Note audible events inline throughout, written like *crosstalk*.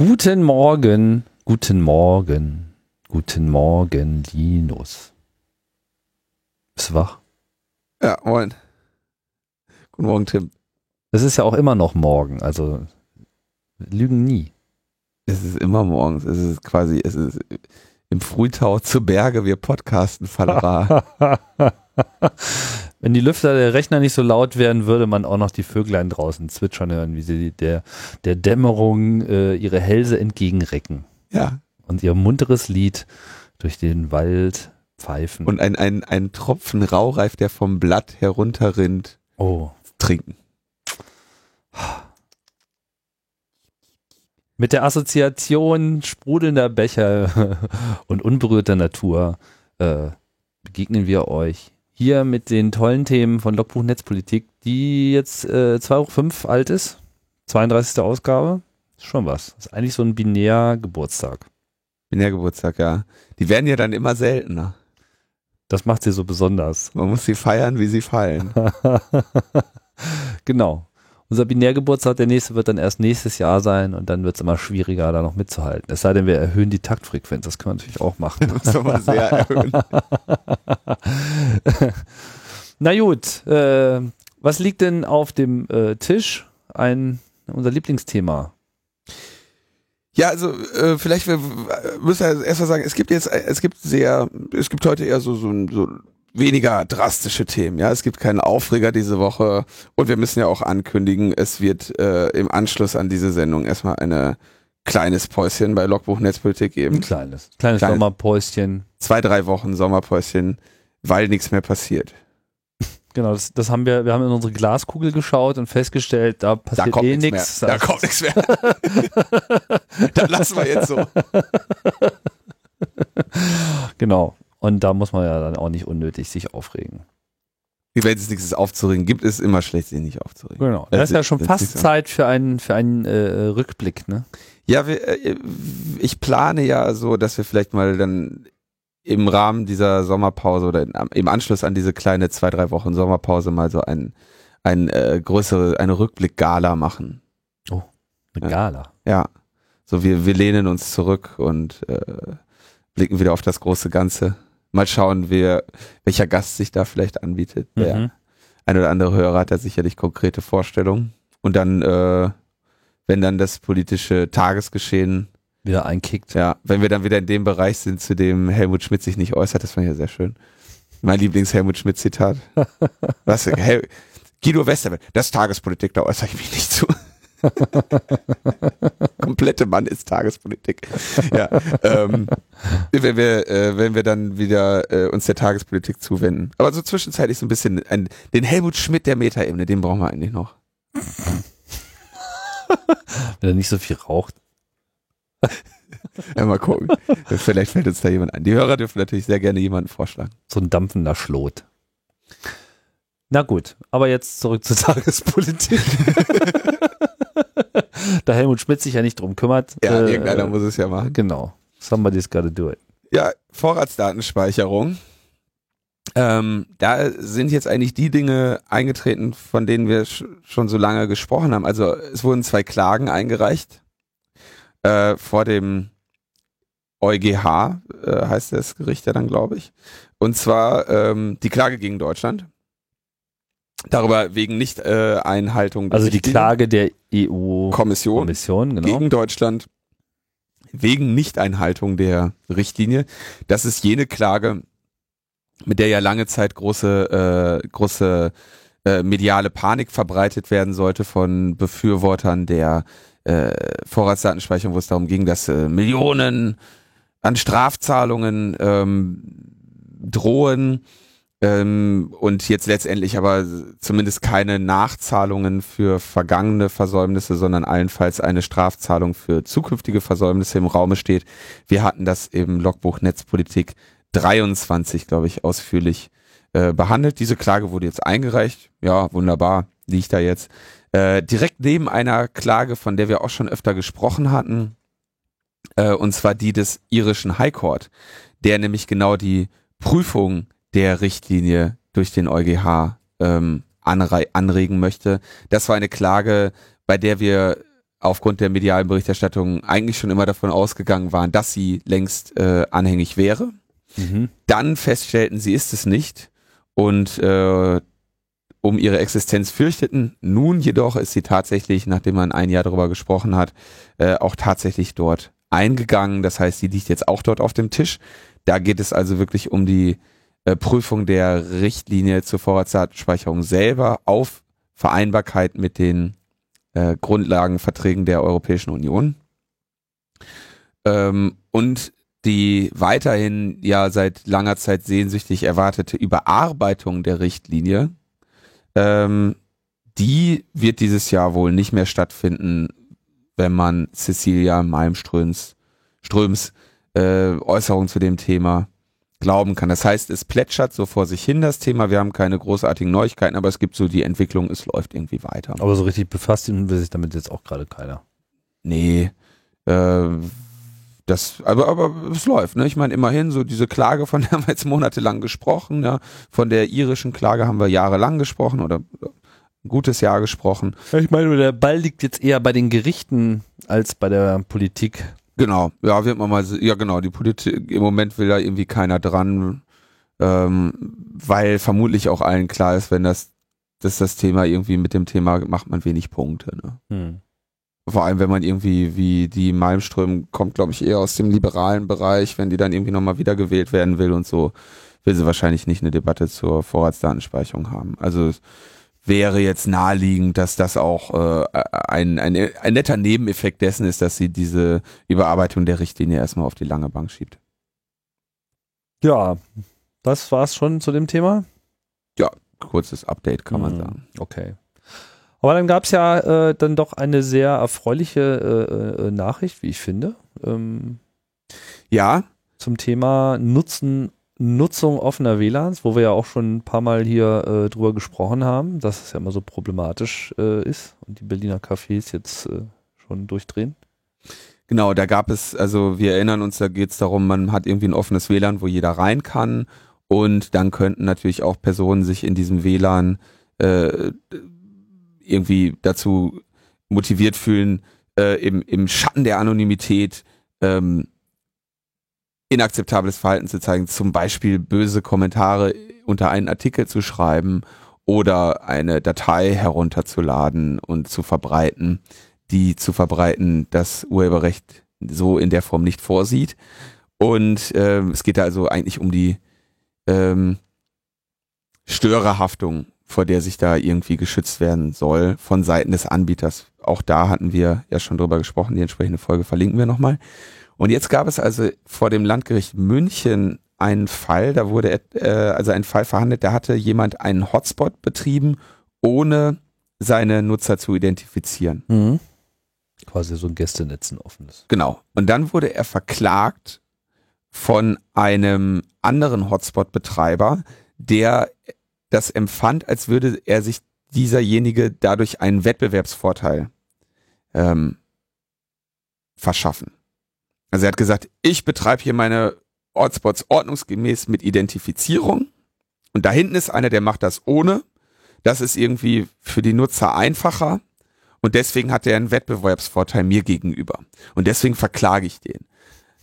Guten Morgen, guten Morgen, guten Morgen, Linus. Bist du wach? Ja, moin. Guten Morgen, Tim. Es ist ja auch immer noch morgen, also lügen nie. Es ist immer morgens. Es ist quasi, es ist im Frühtau zu Berge, wir podcasten Fallera. *laughs* *laughs* Wenn die Lüfter der Rechner nicht so laut wären, würde man auch noch die Vöglein draußen zwitschern hören, wie sie der, der Dämmerung äh, ihre Hälse entgegenrecken. ja. Und ihr munteres Lied durch den Wald pfeifen. Und ein, ein, ein Tropfen Raureif, der vom Blatt herunterrinnt, oh. trinken. Mit der Assoziation sprudelnder Becher *laughs* und unberührter Natur äh, begegnen wir euch hier mit den tollen Themen von Logbuch Netzpolitik, die jetzt äh, 2.5 Uhr alt ist. 32. Ausgabe. Ist schon was. Ist eigentlich so ein binär Geburtstag. Binärgeburtstag, ja. Die werden ja dann immer seltener. Das macht sie so besonders. Man muss sie feiern, wie sie fallen. *laughs* genau. Unser Binärgeburtstag, der nächste wird dann erst nächstes Jahr sein und dann wird es immer schwieriger, da noch mitzuhalten. Es sei denn, wir erhöhen die Taktfrequenz, das können wir natürlich auch machen. Das soll man sehr erhöhen. *laughs* Na gut, äh, was liegt denn auf dem äh, Tisch? Ein unser Lieblingsthema. Ja, also äh, vielleicht wir müssen wir erst mal sagen, es gibt jetzt, es gibt sehr, es gibt heute eher so, so, so weniger drastische Themen. Ja, es gibt keinen Aufreger diese Woche und wir müssen ja auch ankündigen, es wird äh, im Anschluss an diese Sendung erstmal eine kleines Päuschen bei Logbuch Netzpolitik geben. Ein kleines, kleines, Kleines. Sommerpäuschen. Zwei, drei Wochen Sommerpäuschen, weil nichts mehr passiert. *laughs* Genau, das, das haben wir, wir haben in unsere Glaskugel geschaut und festgestellt, da Da passiert kommt eh nichts. Da kommt nichts mehr. *laughs* *laughs* Dann lassen wir jetzt so. Genau. Und da muss man ja dann auch nicht unnötig sich aufregen. Wenn es nichts aufzuregen gibt, ist immer schlecht, sich nicht aufzuregen. Genau. Das, ist ja schon das fast. Zeit für einen, für einen äh, Rückblick, ne? Ja, wir, äh, ich plane ja so, dass wir vielleicht mal dann im Rahmen dieser Sommerpause oder in, im Anschluss an diese kleine zwei, drei Wochen Sommerpause mal so ein, ein äh, größere, eine Rückblick-Gala machen. Eine Ja. Gala. Ja. So wir, wir lehnen uns zurück und äh, blicken wieder auf das große Ganze. Mal schauen, wer, welcher Gast sich da vielleicht anbietet. Der Mhm. ein oder andere Hörer hat da sicherlich konkrete Vorstellungen. Und dann, äh, wenn dann das politische Tagesgeschehen Wieder einkickt. Ja, wenn wir dann wieder in dem Bereich sind, zu dem Helmut Schmidt sich nicht äußert, das fand ich ja sehr schön. Mein Lieblings-Helmut Schmidt-Zitat. *laughs* Was? Hel Guido Westerwelle, das ist Tagespolitik, da äußere ich mich nicht zu. *laughs* Komplette Mann ist Tagespolitik. Ja, ähm, wenn wir, äh, wenn wir dann wieder äh, uns der Tagespolitik zuwenden. Aber so zwischenzeitlich so ein bisschen ein, den Helmut Schmidt der Metaebene, den brauchen wir eigentlich noch. *laughs* Wenn er nicht so viel raucht. Ja, mal gucken. Vielleicht fällt uns da jemand ein. Die Hörer dürfen natürlich sehr gerne jemanden vorschlagen. So ein dampfender Schlot. Na gut, aber jetzt zurück zur *laughs* Tagespolitik. *laughs* da Helmut Schmidt sich ja nicht drum kümmert. Ja, äh, irgendeiner muss es ja machen. Genau. Somebody's gotta do it. Ja, Vorratsdatenspeicherung. Ähm, da sind jetzt eigentlich die Dinge eingetreten, von denen wir sch schon so lange gesprochen haben. Also es wurden zwei Klagen eingereicht äh, vor dem EuGH, äh, heißt das Gericht ja dann, glaube ich. Und zwar ähm, die Klage gegen Deutschland. Darüber wegen nicht Einhaltung der Also die. Klage der EU-Kommission, Kommission genau. gegen Deutschland wegen Nichteinhaltung der Richtlinie. Das ist jene Klage, mit der ja lange Zeit große, äh, große äh, mediale Panik verbreitet werden sollte von Befürwortern der äh, Vorratsdatenspeicherung, wo es darum ging, dass äh, Millionen an Strafzahlungen ähm, drohen ähm, und jetzt letztendlich aber zumindest keine Nachzahlungen für vergangene Versäumnisse, sondern allenfalls eine Strafzahlung für zukünftige Versäumnisse im Raume steht. Wir hatten das im Logbuch Netzpolitik 23, glaube ich, ausführlich äh, behandelt. Diese Klage wurde jetzt eingereicht. Ja, wunderbar, liegt da jetzt. Äh, direkt neben einer Klage, von der wir auch schon öfter gesprochen hatten, äh, und zwar die des irischen High Court, der nämlich genau die Prüfung der Richtlinie durch den EuGH ähm, anrei- anregen möchte. Das war eine Klage, bei der wir aufgrund der medialen Berichterstattung eigentlich schon immer davon ausgegangen waren, dass sie längst äh, anhängig wäre. Mhm. Dann feststellten, sie ist es nicht und äh, um ihre Existenz fürchteten. Nun jedoch ist sie tatsächlich, nachdem man ein Jahr darüber gesprochen hat, äh, auch tatsächlich dort eingegangen. Das heißt, sie liegt jetzt auch dort auf dem Tisch. Da geht es also wirklich um die Prüfung der Richtlinie zur Vorratsdatenspeicherung selber auf Vereinbarkeit mit den äh, Grundlagenverträgen der Europäischen Union. Ähm, und die weiterhin ja seit langer Zeit sehnsüchtig erwartete Überarbeitung der Richtlinie, ähm, die wird dieses Jahr wohl nicht mehr stattfinden, wenn man Cecilia Malmströms Ströms äh, Äußerung zu dem Thema glauben kann. Das heißt, es plätschert so vor sich hin das Thema. Wir haben keine großartigen Neuigkeiten, aber es gibt so die Entwicklung, es läuft irgendwie weiter. Aber so richtig befasst will sich damit jetzt auch gerade keiner. Nee. Äh, das, aber, aber es läuft, ne? Ich meine, immerhin, so diese Klage, von der haben wir jetzt monatelang gesprochen, ja. Von der irischen Klage haben wir jahrelang gesprochen oder ein gutes Jahr gesprochen. Ich meine, der Ball liegt jetzt eher bei den Gerichten als bei der Politik. Genau, ja, wird man mal, ja genau, die Politik, im Moment will da irgendwie keiner dran, ähm, weil vermutlich auch allen klar ist, wenn das, dass das Thema irgendwie mit dem Thema macht man wenig Punkte. Ne? Hm. Vor allem, wenn man irgendwie, wie die Malmström kommt, glaube ich, eher aus dem liberalen Bereich, wenn die dann irgendwie nochmal wiedergewählt werden will und so, will sie wahrscheinlich nicht eine Debatte zur Vorratsdatenspeicherung haben. Also wäre jetzt naheliegend, dass das auch äh, ein, ein, ein netter Nebeneffekt dessen ist, dass sie diese Überarbeitung der Richtlinie erstmal auf die lange Bank schiebt. Ja, das war's schon zu dem Thema. Ja, kurzes Update kann man hm, sagen. Okay. Aber dann gab es ja äh, dann doch eine sehr erfreuliche äh, äh, Nachricht, wie ich finde. Ähm, ja. Zum Thema Nutzen Nutzung offener WLANs, wo wir ja auch schon ein paar Mal hier äh, drüber gesprochen haben, dass es ja immer so problematisch äh, ist und die Berliner Cafés jetzt äh, schon durchdrehen. Genau, da gab es, also wir erinnern uns, da geht es darum, man hat irgendwie ein offenes WLAN, wo jeder rein kann und dann könnten natürlich auch Personen sich in diesem WLAN äh, irgendwie dazu motiviert fühlen, äh, im, im Schatten der Anonymität ähm, inakzeptables Verhalten zu zeigen, zum Beispiel böse Kommentare unter einen Artikel zu schreiben oder eine Datei herunterzuladen und zu verbreiten, die zu verbreiten das Urheberrecht so in der Form nicht vorsieht. Und ähm, es geht da also eigentlich um die ähm, Störerhaftung, vor der sich da irgendwie geschützt werden soll von Seiten des Anbieters. Auch da hatten wir ja schon drüber gesprochen, die entsprechende Folge verlinken wir nochmal. Und jetzt gab es also vor dem Landgericht München einen Fall, da wurde äh, also ein Fall verhandelt, da hatte jemand einen Hotspot betrieben, ohne seine Nutzer zu identifizieren. Mhm. Quasi so ein Gästenetz, ein offenes. Genau. Und dann wurde er verklagt von einem anderen Hotspot-Betreiber, der das empfand, als würde er sich dieserjenige dadurch einen Wettbewerbsvorteil ähm, verschaffen. Also er hat gesagt, ich betreibe hier meine Hotspots ordnungsgemäß mit Identifizierung und da hinten ist einer, der macht das ohne. Das ist irgendwie für die Nutzer einfacher und deswegen hat er einen Wettbewerbsvorteil mir gegenüber und deswegen verklage ich den.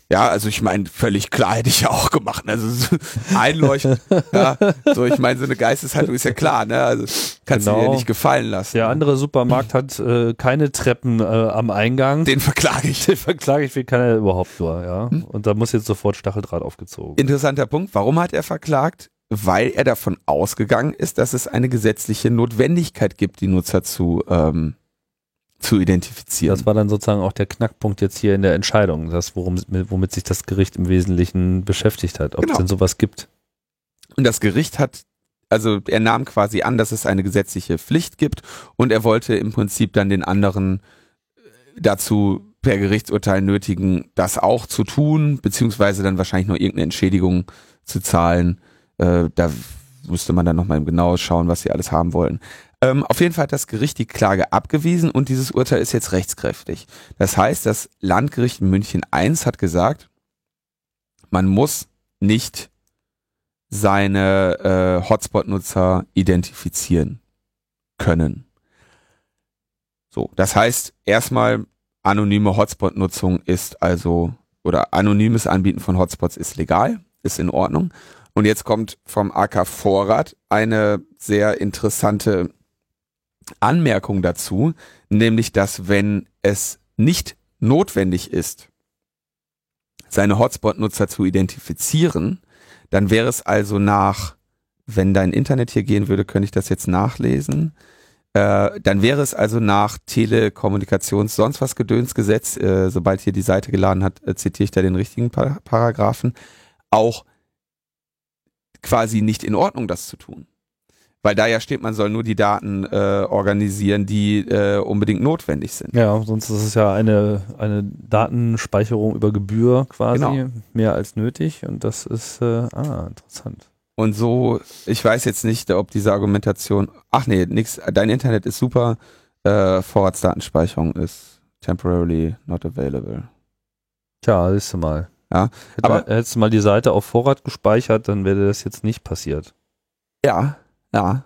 Ja, also ich meine, völlig klar hätte ich ja auch gemacht. Ne? Also so *laughs* einleuchten. ja, so, ich meine, so eine Geisteshaltung ist ja klar, ne? Also kannst genau. du dir nicht gefallen lassen. Der andere Supermarkt hat äh, keine Treppen äh, am Eingang. Den verklage ich. *laughs* Den verklage ich, wie kann er überhaupt nur, ja. Hm? Und da muss jetzt sofort Stacheldraht aufgezogen. Interessanter Punkt. Warum hat er verklagt? Weil er davon ausgegangen ist, dass es eine gesetzliche Notwendigkeit gibt, die Nutzer zu ähm, zu identifizieren. Das war dann sozusagen auch der Knackpunkt jetzt hier in der Entscheidung, das, worum, womit sich das Gericht im Wesentlichen beschäftigt hat, ob genau. es denn sowas gibt. Und das Gericht hat, also er nahm quasi an, dass es eine gesetzliche Pflicht gibt und er wollte im Prinzip dann den anderen äh, dazu per Gerichtsurteil nötigen, das auch zu tun, beziehungsweise dann wahrscheinlich noch irgendeine Entschädigung zu zahlen. Äh, da müsste man dann nochmal genau schauen, was sie alles haben wollen. Ähm, auf jeden Fall hat das Gericht die Klage abgewiesen und dieses Urteil ist jetzt rechtskräftig. Das heißt, das Landgericht München I hat gesagt, man muss nicht seine äh, Hotspot-Nutzer identifizieren können. So, das heißt, erstmal anonyme Hotspot-Nutzung ist also, oder anonymes Anbieten von Hotspots ist legal, ist in Ordnung. Und jetzt kommt vom AK Vorrat eine sehr interessante Anmerkung dazu, nämlich dass wenn es nicht notwendig ist, seine Hotspot-Nutzer zu identifizieren, dann wäre es also nach, wenn dein Internet hier gehen würde, könnte ich das jetzt nachlesen. Äh, dann wäre es also nach Telekommunikations sonst was Gedönsgesetz, äh, sobald hier die Seite geladen hat, äh, zitiere ich da den richtigen Par Paragraphen, auch quasi nicht in Ordnung, das zu tun. Weil da ja steht, man soll nur die Daten äh, organisieren, die äh, unbedingt notwendig sind. Ja, sonst ist es ja eine, eine Datenspeicherung über Gebühr quasi, Genau. mehr als nötig. Und das ist, äh, ah, interessant. Und so, ich weiß jetzt nicht, ob diese Argumentation, ach nee, nix, dein Internet ist super, äh, Vorratsdatenspeicherung ist temporarily not available. Tja, siehst du mal. Ja, Hätte, aber- hättest du mal die Seite auf Vorrat gespeichert, dann wäre das jetzt nicht passiert. Ja, ja.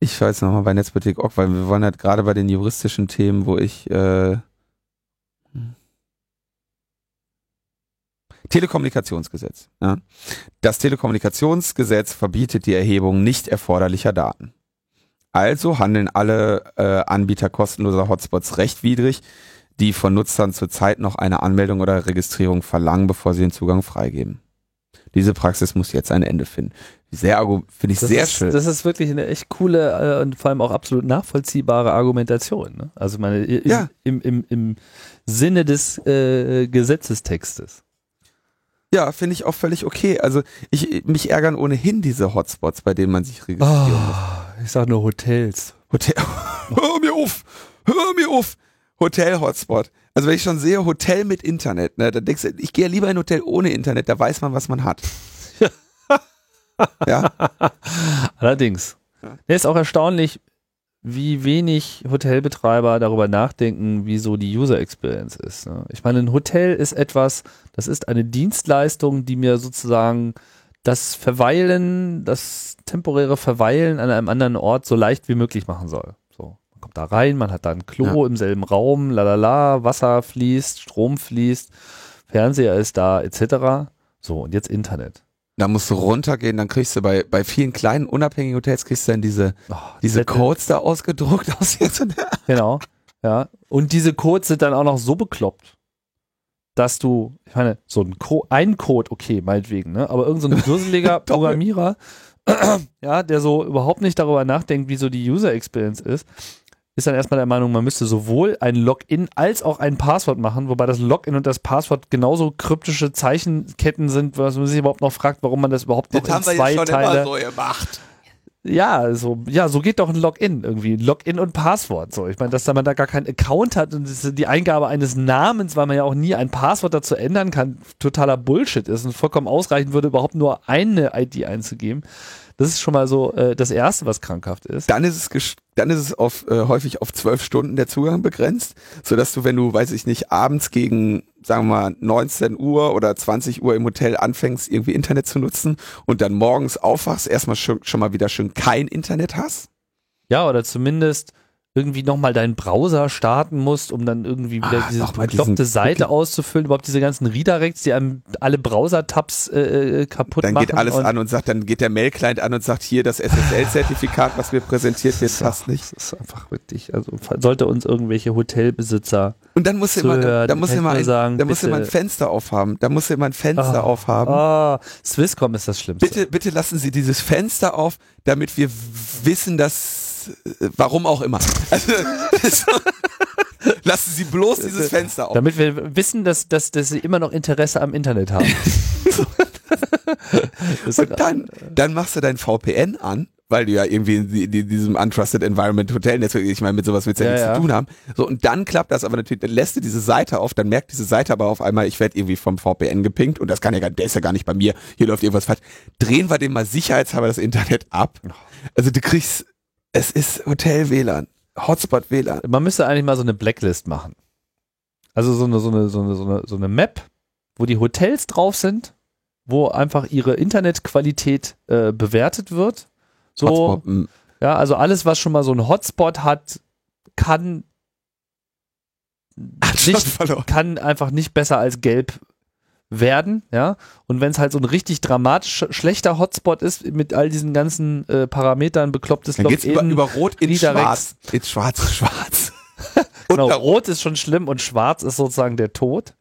Ich schaue jetzt nochmal bei Netzpolitik auch, weil wir wollen halt gerade bei den juristischen Themen, wo ich äh, hm. Telekommunikationsgesetz. Ja. Das Telekommunikationsgesetz verbietet die Erhebung nicht erforderlicher Daten. Also handeln alle äh, Anbieter kostenloser Hotspots rechtwidrig, die von Nutzern zurzeit noch eine Anmeldung oder Registrierung verlangen, bevor sie den Zugang freigeben. Diese Praxis muss jetzt ein Ende finden. Sehr finde ich Das sehr ist, schön. Das ist wirklich eine echt coole äh, und vor allem auch absolut nachvollziehbare Argumentation. Ne? Also meine, im, Ja. im, im, im Sinne des äh, Gesetzestextes. Ja, finde ich auch völlig okay. Also ich mich ärgern ohnehin diese Hotspots, bei denen man sich registrieren muss. Ah, ich sag nur Hotels. Hotel. *laughs* Hör mir auf! Hör mir auf! Hotel-Hotspot. Also wenn ich schon sehe, Hotel mit Internet, ne, dann denkst du, ich gehe ja lieber in ein Hotel ohne Internet, da weiß man, was man hat. *laughs* ja, Allerdings. Ja. Ist auch erstaunlich, wie wenig Hotelbetreiber darüber nachdenken, wie so die User Experience ist. Ne? Ich meine, ein Hotel ist etwas, das ist eine Dienstleistung, die mir sozusagen das Verweilen, das temporäre Verweilen an einem anderen Ort so leicht wie möglich machen soll. Kommt da rein, man hat da ein Klo im selben Raum, lalala, Wasser fließt, Strom fließt, Fernseher ist da, etc. So, und jetzt Internet. da musst du runtergehen, dann kriegst du bei, bei vielen kleinen unabhängigen Hotels kriegst du dann diese, Oh, diese Zettel. Codes da ausgedruckt *laughs* aus jetzt und Genau. Ja. Und diese Codes sind dann auch noch so bekloppt, dass du, ich meine, so ein, Co ein Code, okay, meinetwegen, ne? Aber irgendein so ein *laughs* dusseliger. Programmierer, *clears throat* ja, der so überhaupt nicht darüber nachdenkt, wie so die User Experience ist, ist dann erstmal der Meinung, man müsste sowohl ein Login als auch ein Passwort machen, wobei das Login und das Passwort genauso kryptische Zeichenketten sind, was man sich überhaupt noch fragt, warum man das überhaupt noch Das in haben wir zwei ja schon Teile immer so gemacht. Ja, so, ja, so geht doch ein Login irgendwie. Login und Passwort. So, ich meine, dass da man da gar keinen Account hat und die Eingabe eines Namens, weil man ja auch nie ein Passwort dazu ändern kann, totaler Bullshit ist und vollkommen ausreichen würde, überhaupt nur eine ID einzugeben. Das ist schon mal so äh, das Erste, was krankhaft ist. Dann ist es, dann ist es auf, äh, häufig auf zwölf Stunden der Zugang begrenzt, sodass du, wenn du, weiß ich nicht, abends gegen, sagen wir mal, 19 Uhr oder 20 Uhr im Hotel anfängst, irgendwie Internet zu nutzen und dann morgens aufwachst, erstmal schon, schon mal wieder schön kein Internet hast. Ja, oder zumindest irgendwie nochmal deinen Browser starten musst, um dann irgendwie wieder Ah, diese bekloppte Seite auszufüllen, überhaupt diese ganzen Redirects, die einem alle Browser-Tabs äh, äh, kaputt Dann machen. geht alles und an und sagt, dann geht der Mail-Client an und sagt, hier, das SSL-Zertifikat, was mir präsentiert wird, passt nicht. Das ist einfach wirklich, also sollte uns irgendwelche Hotelbesitzer Und dann musst du immer, da musst du immer, ein, sagen, da musst du immer ein. Fenster aufhaben. Da musst du immer ein Fenster Ah, aufhaben. Ah, Swisscom ist das Schlimmste. Bitte, bitte lassen Sie dieses Fenster auf, damit wir wissen, dass äh, warum auch immer. Also, *laughs* lassen Sie bloß dieses Fenster auf. Damit wir wissen, dass, dass, dass sie immer noch Interesse am Internet haben. *laughs* Und dann, dann machst du dein VPN an, weil du ja irgendwie in, die- in diesem Untrusted Environment Hotel Netzwerk, ich meine, mit sowas willst du ja, Ja, nichts zu tun haben. So, und dann klappt das aber natürlich, dann lässt du diese Seite auf, dann merkt diese Seite aber auf einmal, ich werde irgendwie vom VPN gepinkt und das kann ja gar, der ist ja gar nicht bei mir, hier läuft irgendwas falsch. Drehen wir dem mal sicherheitshalber das Internet ab. Also du kriegst, es ist Hotel WLAN, Hotspot WLAN. man müsste eigentlich mal so eine Blacklist machen. Also so eine, so eine, so eine, so eine, so eine Map, wo die Hotels drauf sind, wo einfach ihre Internetqualität äh, bewertet wird. So, Hotspot, mm, ja, also alles, was schon mal so einen Hotspot hat, kann nicht, kann einfach nicht besser als gelb werden, ja. Und wenn es halt so ein richtig dramatisch schlechter Hotspot ist, mit all diesen ganzen äh, Parametern, beklopptes Dann geht's über, über Rot in Schwarz. In Schwarz, *laughs* Schwarz. *laughs* genau, Rot ist schon schlimm und Schwarz ist sozusagen der Tod.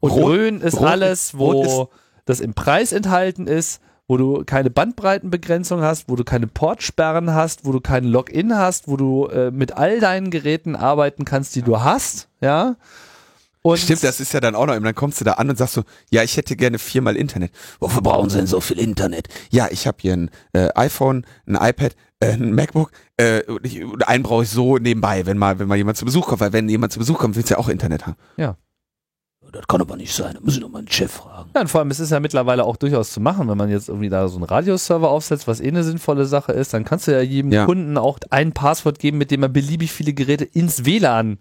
Und Rot, Grün ist Rot alles, wo ist das im Preis enthalten ist, wo du keine Bandbreitenbegrenzung hast, wo du keine Portsperren hast, wo du kein Login hast, wo du äh, mit all deinen Geräten arbeiten kannst, die du hast, ja. Und Stimmt, das ist ja dann auch noch, dann kommst du da an und sagst so, ja, ich hätte gerne viermal Internet. Wofür brauchen Sie denn so viel Internet? Ja, ich habe hier ein äh, iPhone, ein iPad, äh, ein MacBook, äh, ich, einen brauche ich so nebenbei, wenn mal, wenn mal jemand zu Besuch kommt, weil wenn jemand zu Besuch kommt, willst du ja auch Internet haben. Ja. Das kann aber nicht sein, da muss ich doch mal einen Chef fragen. Ja, und vor allem, es ist ja mittlerweile auch durchaus zu machen, wenn man jetzt irgendwie da so einen Radioserver aufsetzt, was eh eine sinnvolle Sache ist, dann kannst du ja jedem ja. Kunden auch ein Passwort geben, mit dem er beliebig viele Geräte ins WLAN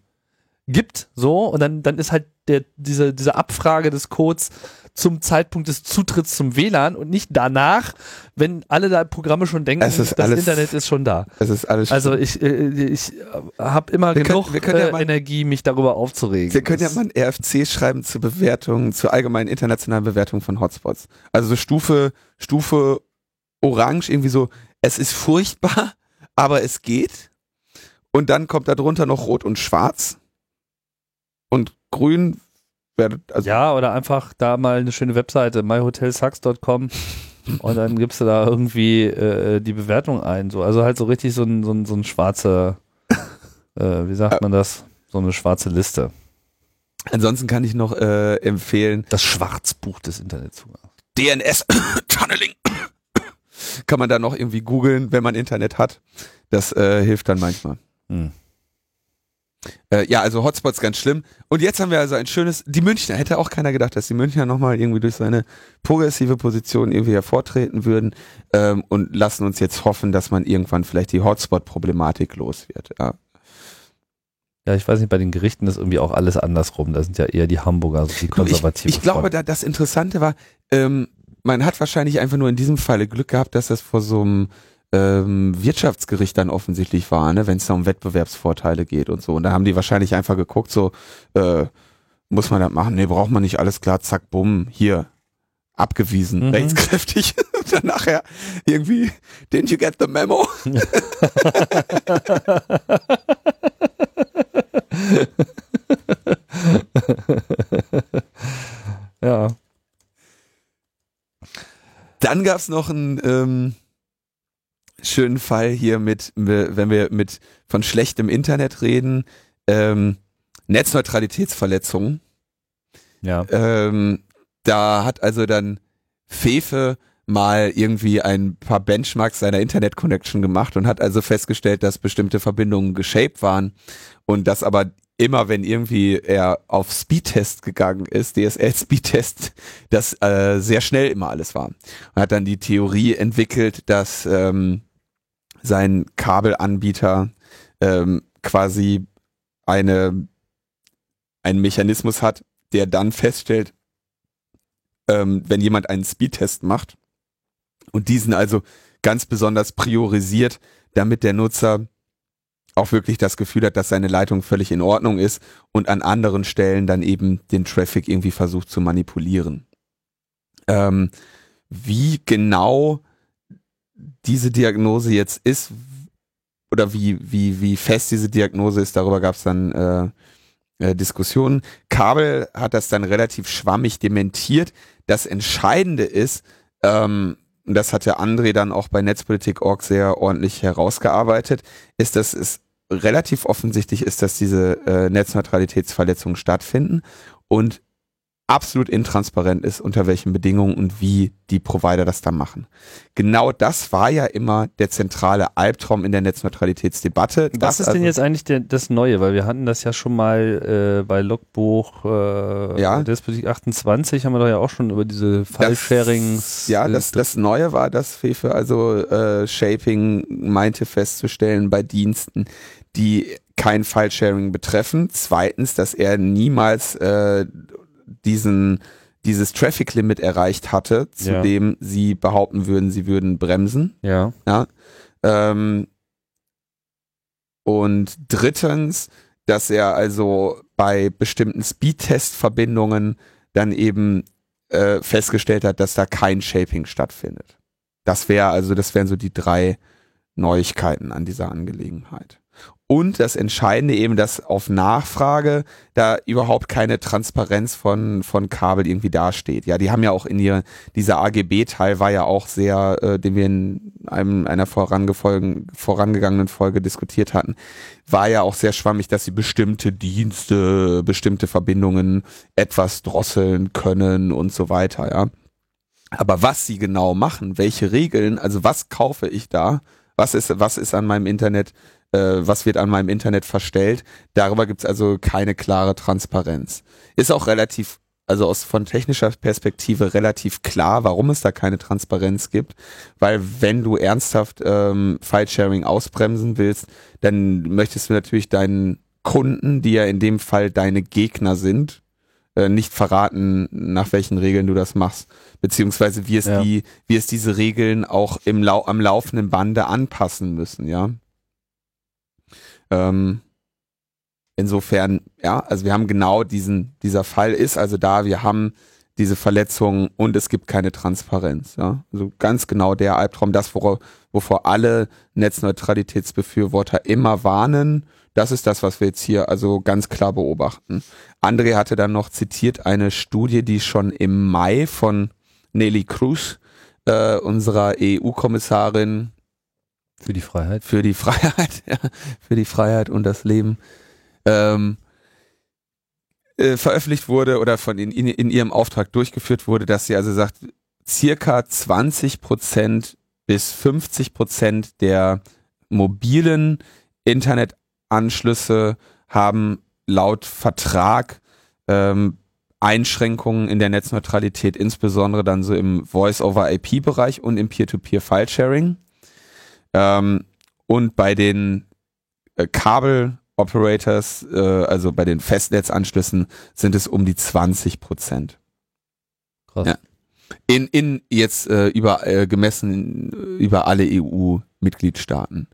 gibt, so, und dann, dann ist halt der, diese, diese Abfrage des Codes zum Zeitpunkt des Zutritts zum WLAN und nicht danach, wenn alle da Programme schon denken, das alles, Internet ist schon da. Es ist alles also ich, äh, ich habe immer wir genug können, ja äh, mal, Energie, mich darüber aufzuregen. Wir können ja mal ein RFC schreiben zur Bewertung, zur allgemeinen internationalen Bewertung von Hotspots. Also so Stufe, Stufe Orange, irgendwie so, es ist furchtbar, *laughs* aber es geht. Und dann kommt da drunter noch Rot und Schwarz. Und Grün also ja, oder einfach da mal eine schöne Webseite, myhotelsucks.com *laughs* und dann gibst du da irgendwie äh, die Bewertung ein. So. Also halt so richtig so ein, so ein, so ein schwarze, *laughs* äh, wie sagt man das? So eine schwarze Liste. Ansonsten kann ich noch äh, empfehlen. Das Schwarzbuch des Internetzugangs. *coughs* DNS-Tunneling. *coughs* kann man da noch irgendwie googeln, wenn man Internet hat. Das äh, hilft dann manchmal. Hm. Äh, ja, also Hotspots ganz schlimm. Und jetzt haben wir also ein schönes, die Münchner, hätte auch keiner gedacht, dass die Münchner nochmal irgendwie durch seine progressive Position irgendwie hervortreten würden ähm, und lassen uns jetzt hoffen, dass man irgendwann vielleicht die Hotspot-Problematik los wird. Ja. Ja, ich weiß nicht, bei den Gerichten ist irgendwie auch alles andersrum. Da sind ja eher die Hamburger, also die konservativen. Ich, ich glaube, da, das Interessante war, ähm, man hat wahrscheinlich einfach nur in diesem Falle Glück gehabt, dass das vor so einem ähm, Wirtschaftsgericht dann offensichtlich war, ne, wenn es da um Wettbewerbsvorteile geht und so. Und da haben die wahrscheinlich einfach geguckt, so, äh, muss man das machen? Nee, braucht man nicht, alles klar, zack, bumm, hier, abgewiesen, mhm. rechtskräftig. *laughs* und dann nachher irgendwie, didn't you get the memo? *laughs* ja. Dann gab's noch ein, ähm, schönen Fall hier mit, wenn wir mit von schlechtem Internet reden, ähm, Netzneutralitätsverletzungen. Ja. Ähm, da hat also dann Fefe mal irgendwie ein paar Benchmarks seiner Internet-Connection gemacht und hat also festgestellt, dass bestimmte Verbindungen geshaped waren und dass aber immer, wenn irgendwie er auf Speedtest gegangen ist, DSL-Speedtest, das äh, sehr schnell immer alles war. Und hat dann die Theorie entwickelt, dass ähm, sein Kabelanbieter ähm, quasi eine einen Mechanismus hat, der dann feststellt, ähm, wenn jemand einen Speedtest macht und diesen also ganz besonders priorisiert, damit der Nutzer auch wirklich das Gefühl hat, dass seine Leitung völlig in Ordnung ist und an anderen Stellen dann eben den Traffic irgendwie versucht zu manipulieren. Ähm, wie genau diese Diagnose jetzt ist oder wie, wie, wie fest diese Diagnose ist, darüber gab es dann äh, äh, Diskussionen. Kabel hat das dann relativ schwammig dementiert. Das Entscheidende ist, ähm, und das hat der André dann auch bei Netzpolitik.org sehr ordentlich herausgearbeitet, ist, dass es relativ offensichtlich ist, dass diese äh, Netzneutralitätsverletzungen stattfinden und absolut intransparent ist, unter welchen Bedingungen und wie die Provider das dann machen. Genau das war ja immer der zentrale Albtraum in der Netzneutralitätsdebatte. Was ist also denn jetzt eigentlich der, das Neue? Weil wir hatten das ja schon mal äh, bei Logbuch äh, ja. Despotik 28 haben wir doch ja auch schon über diese File-Sharings. Ja, das, das Neue war, dass Fefe also äh, Shaping meinte festzustellen bei Diensten, die kein File-Sharing betreffen. Zweitens, dass er niemals äh, diesen dieses Traffic Limit erreicht hatte, zu ja. dem sie behaupten würden, sie würden bremsen. Ja. ja? Ähm, und drittens, dass er also bei bestimmten Speedtest-Verbindungen dann eben äh, festgestellt hat, dass da kein Shaping stattfindet. Das wäre also, das wären so die drei Neuigkeiten an dieser Angelegenheit. Und das Entscheidende eben, dass auf Nachfrage da überhaupt keine Transparenz von, von Kabel irgendwie dasteht. Ja, die haben ja auch in ihr, dieser AGB-Teil war ja auch sehr, äh, den wir in einem, einer vorangegangenen Folge diskutiert hatten, war ja auch sehr schwammig, dass sie bestimmte Dienste, bestimmte Verbindungen etwas drosseln können und so weiter, ja. Aber was sie genau machen, welche Regeln, also was kaufe ich da, was ist, was ist an meinem Internet was wird an meinem Internet verstellt. Darüber gibt es also keine klare Transparenz. Ist auch relativ, also aus von technischer Perspektive relativ klar, warum es da keine Transparenz gibt. Weil wenn du ernsthaft ähm, File-Sharing ausbremsen willst, dann möchtest du natürlich deinen Kunden, die ja in dem Fall deine Gegner sind, äh, nicht verraten, nach welchen Regeln du das machst, beziehungsweise wie es ja. die, wie es diese Regeln auch im Lau am laufenden Bande anpassen müssen, ja. Ähm, insofern, ja, also wir haben genau diesen, dieser Fall ist also da, wir haben diese Verletzungen und es gibt keine Transparenz. Ja? Also ganz genau der Albtraum, das, wovor, wovor alle Netzneutralitätsbefürworter immer warnen, das ist das, was wir jetzt hier also ganz klar beobachten. André hatte dann noch zitiert eine Studie, die schon im Mai von Nelly Cruz, äh, unserer EU-Kommissarin für die Freiheit. Für die Freiheit, *laughs* ja, für die Freiheit und das Leben. Ähm, äh, veröffentlicht wurde oder von in, in, in, ihrem Auftrag durchgeführt wurde, dass sie also sagt, circa 20 Prozent bis 50 Prozent der mobilen Internetanschlüsse haben laut Vertrag ähm, Einschränkungen in der Netzneutralität, insbesondere dann so im Voice-over-IP-Bereich und im Peer-to-Peer-File-Sharing. Ähm, und bei den äh, Kabel-Operators, äh, also bei den Festnetzanschlüssen, sind es um die 20 Prozent. Krass. Ja. In, in jetzt äh, über äh, gemessen über alle EU-Mitgliedstaaten.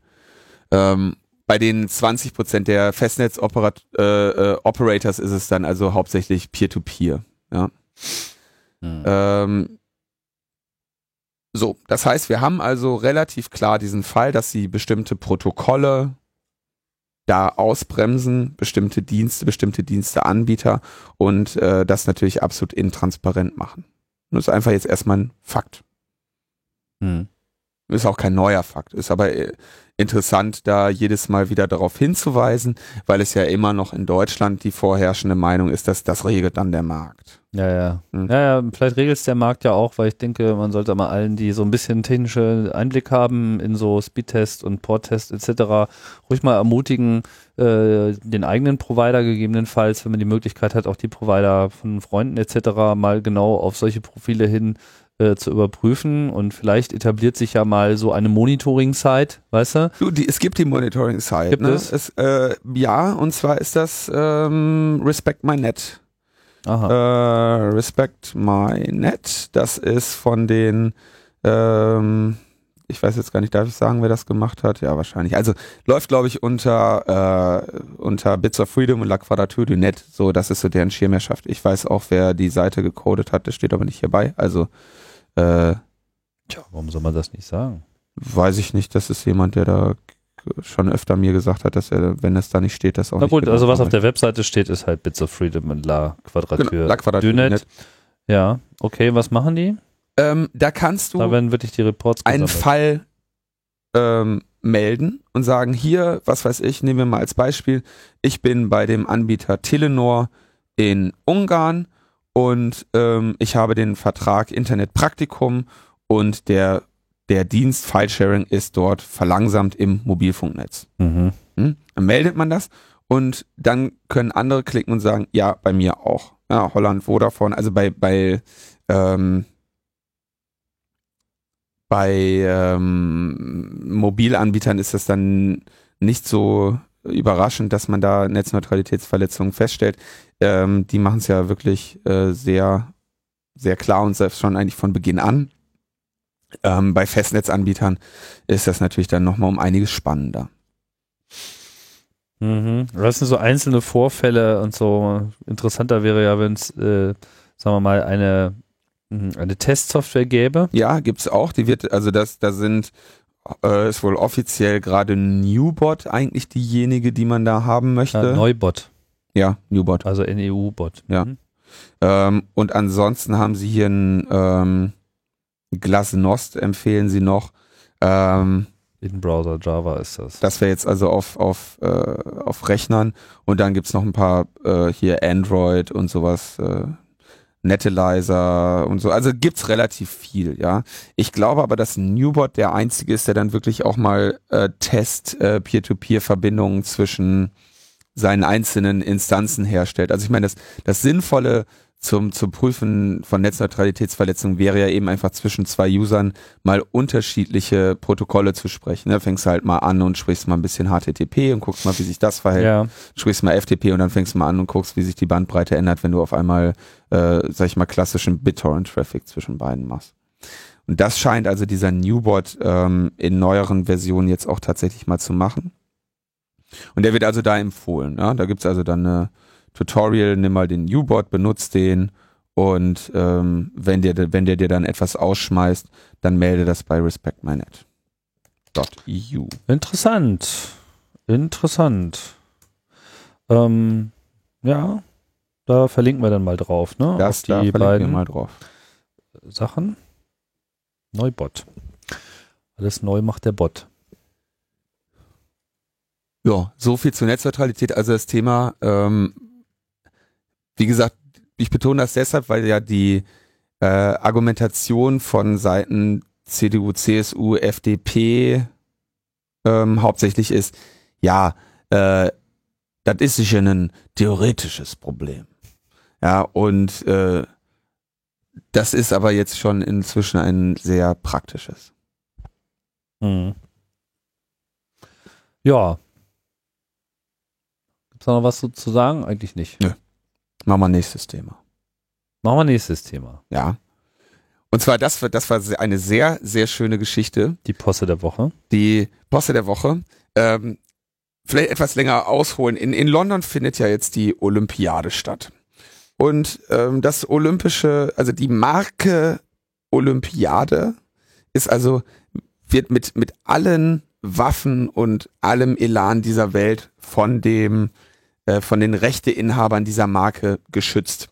Ähm, bei den 20 Prozent der Festnetz-Operators äh, äh, ist es dann also hauptsächlich Peer-to-Peer. -Peer, ja. Hm. Ähm, so, das heißt, wir haben also relativ klar diesen Fall, dass sie bestimmte Protokolle da ausbremsen, bestimmte Dienste, bestimmte Diensteanbieter und äh, das natürlich absolut intransparent machen. Das ist einfach jetzt erstmal ein Fakt. Hm. Ist auch kein neuer Fakt, ist aber äh, interessant, da jedes Mal wieder darauf hinzuweisen, weil es ja immer noch in Deutschland die vorherrschende Meinung ist, dass das regelt dann der Markt. Ja, ja. Hm. Ja, ja, vielleicht regelt es der Markt ja auch, weil ich denke, man sollte mal allen, die so ein bisschen technische Einblick haben in so Speedtest und Porttest etc., ruhig mal ermutigen, äh, den eigenen Provider gegebenenfalls, wenn man die Möglichkeit hat, auch die Provider von Freunden etc. mal genau auf solche Profile hin äh, zu überprüfen und vielleicht etabliert sich ja mal so eine Monitoring-Site, weißt du? Du, die, es gibt die Monitoring-Site. Gibt ne? es? es äh, ja, und zwar ist das ähm, Respect My Net. Aha. Äh, Respect My Net, das ist von den ähm, ich weiß jetzt gar nicht, darf ich sagen, wer das gemacht hat? Ja, wahrscheinlich. Also läuft, glaube ich, unter, äh, unter Bits of Freedom und La Quadrature du Net. So, das ist so deren Schirmherrschaft. Ich weiß auch, wer die Seite gecodet hat, das steht aber nicht hierbei. Also äh, Tja, warum soll man das nicht sagen? Weiß ich nicht, das ist jemand, der da schon öfter mir gesagt hat, dass er, wenn es da nicht steht, das auch Na nicht. Na gut, also was auf der Webseite steht, ist halt Bits of Freedom und La Quadrature. Genau, La Quadrature. Dünet. Ja, okay, was machen die? Ähm, da kannst du da werden wirklich die Reports einen Fall ähm, melden und sagen, hier, was weiß ich, nehmen wir mal als Beispiel, ich bin bei dem Anbieter Telenor in Ungarn und ähm, ich habe den Vertrag Internetpraktikum und der, der Dienst Filesharing ist dort verlangsamt im Mobilfunknetz. Mhm. Hm? Dann meldet man das und dann können andere klicken und sagen, ja, bei mir auch. Ja, Holland, Vodafone, also bei, bei ähm, bei ähm, Mobilanbietern ist das dann nicht so überraschend, dass man da Netzneutralitätsverletzungen feststellt. Ähm, die machen es ja wirklich äh, sehr, sehr klar und selbst schon eigentlich von Beginn an. Ähm, bei Festnetzanbietern ist das natürlich dann nochmal um einiges spannender. Mhm. Das sind so einzelne Vorfälle und so. Interessanter wäre ja, wenn es, äh, sagen wir mal, eine, eine Testsoftware gäbe. Ja, gibt's auch. Die wird, also das, da sind, äh, ist wohl offiziell gerade Newbot eigentlich diejenige, die man da haben möchte. Ja, Neubot, ja, Newbot. also NEU-Bot. Ja. Mhm. Ähm, und ansonsten haben sie hier ein ähm, Glasnost, empfehlen sie noch. Ähm, In Browser Java ist das. das wäre jetzt also auf, auf, äh, auf Rechnern. Und dann gibt's noch ein paar äh, hier Android und sowas, äh, Nettalizer und so. Also gibt's relativ viel, ja. Ich glaube aber, dass Newbot der einzige ist, der dann wirklich auch mal äh, Test äh, Peer-to-Peer-Verbindungen zwischen seinen einzelnen Instanzen herstellt. Also ich meine, das, das Sinnvolle zum, zum Prüfen von Netzneutralitätsverletzungen wäre ja eben einfach zwischen zwei Usern mal unterschiedliche Protokolle zu sprechen. Da fängst du halt mal an und sprichst mal ein bisschen HTTP und guckst mal, wie sich das verhält. Ja. Sprichst mal FTP und dann fängst du mal an und guckst, wie sich die Bandbreite ändert, wenn du auf einmal, äh, sag ich mal, klassischen BitTorrent-Traffic zwischen beiden machst. Und das scheint also dieser Newbot ähm, in neueren Versionen jetzt auch tatsächlich mal zu machen. Und der wird also da empfohlen. Ja? Da gibt's also dann eine Tutorial, nimm mal den U-Bot, benutz den und ähm, wenn, der, wenn der dir dann etwas ausschmeißt, dann melde das bei respectmynet.eu. Interessant. Interessant. Ähm, ja, da verlinken wir dann mal drauf, ne? Das Auf da die verlinken wir beiden mal drauf. Sachen. Neubot. Alles neu macht der Bot. Ja, so viel zur Netzneutralität. Also das Thema, ähm, wie gesagt, ich betone das deshalb, weil ja die äh, Argumentation von Seiten CDU, CSU, FDP ähm, hauptsächlich ist, ja, äh, das ist sicher ein theoretisches Problem. Ja, und äh, das ist aber jetzt schon inzwischen ein sehr praktisches. Mhm. Ja. Gibt's da noch was zu sagen? Eigentlich nicht. Machen wir nächstes Thema. Machen wir nächstes Thema. Ja. Und zwar, das, war- das war eine sehr, sehr schöne Geschichte. Die Posse der Woche. Die Posse der Woche. Ähm, vielleicht etwas länger ausholen. In, in London findet ja jetzt die Olympiade statt. Und ähm, das Olympische, also die Marke Olympiade ist also, wird mit, mit allen Waffen und allem Elan dieser Welt von dem, äh, von den Rechteinhabern dieser Marke geschützt.